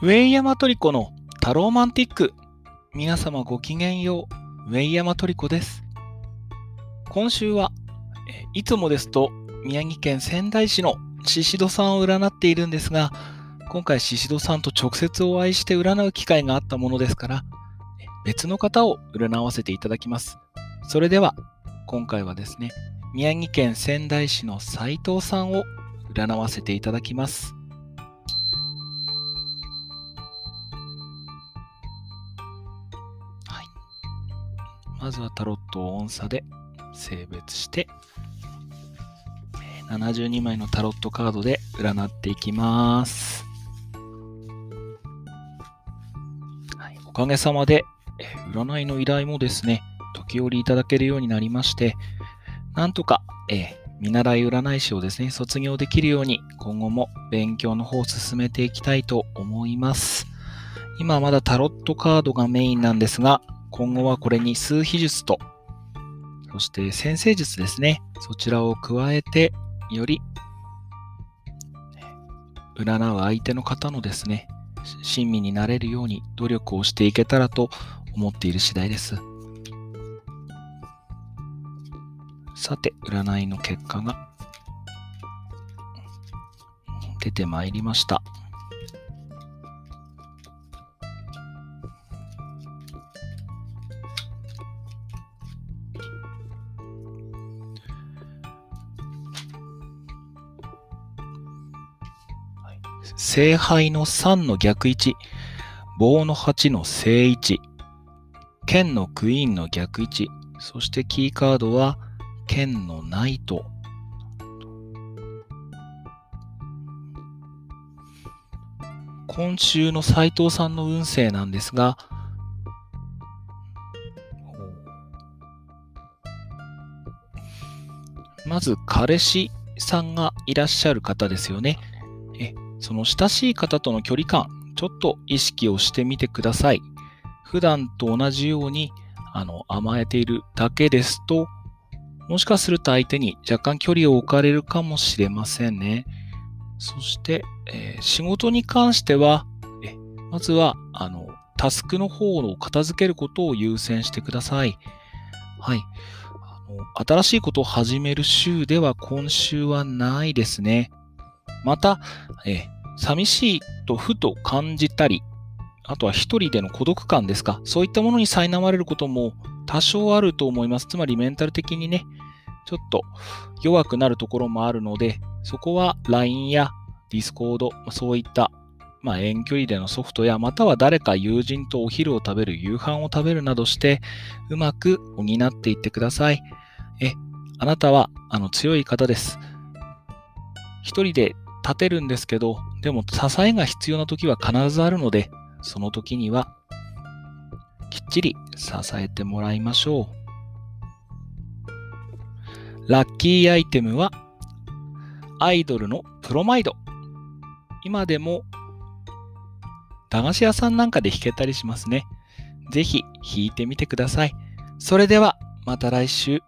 ウェイヤマトリコのタローマンティック。皆様ごきげんよう。ウェイヤマトリコです。今週は、いつもですと宮城県仙台市の宍戸さんを占っているんですが、今回宍戸さんと直接お会いして占う機会があったものですから、別の方を占わせていただきます。それでは、今回はですね、宮城県仙台市の斉藤さんを占わせていただきます。まずはタロットを音差で性別して、72枚のタロットカードで占っていきます。はい、おかげさまで、占いの依頼もですね、時折いただけるようになりまして、なんとか、え見習い占い師をですね、卒業できるように、今後も勉強の方を進めていきたいと思います。今はまだタロットカードがメインなんですが、今後はこれに数秘術と、そして先生術ですね。そちらを加えて、より占う相手の方のですね、親身になれるように努力をしていけたらと思っている次第です。さて、占いの結果が出てまいりました。聖杯の3の逆位置、棒の8の正位置、剣のクイーンの逆位置、そしてキーカードは剣のナイト。今週の斉藤さんの運勢なんですが、まず彼氏さんがいらっしゃる方ですよね。その親しい方との距離感、ちょっと意識をしてみてください。普段と同じようにあの甘えているだけですと、もしかすると相手に若干距離を置かれるかもしれませんね。そして、えー、仕事に関しては、えまずはあのタスクの方を片付けることを優先してください。はい。あの新しいことを始める週では今週はないですね。また、え寂しいとふと感じたり、あとは一人での孤独感ですか、そういったものに苛まれることも多少あると思います。つまりメンタル的にね、ちょっと弱くなるところもあるので、そこは LINE や Discord、そういった、まあ、遠距離でのソフトや、または誰か友人とお昼を食べる、夕飯を食べるなどして、うまく補っていってください。え、あなたはあの強い方です。一人で立てるんですけど、でも支えが必要な時は必ずあるので、その時にはきっちり支えてもらいましょう。ラッキーアイテムはアイドルのプロマイド。今でも駄菓子屋さんなんかで弾けたりしますね。ぜひ弾いてみてください。それではまた来週。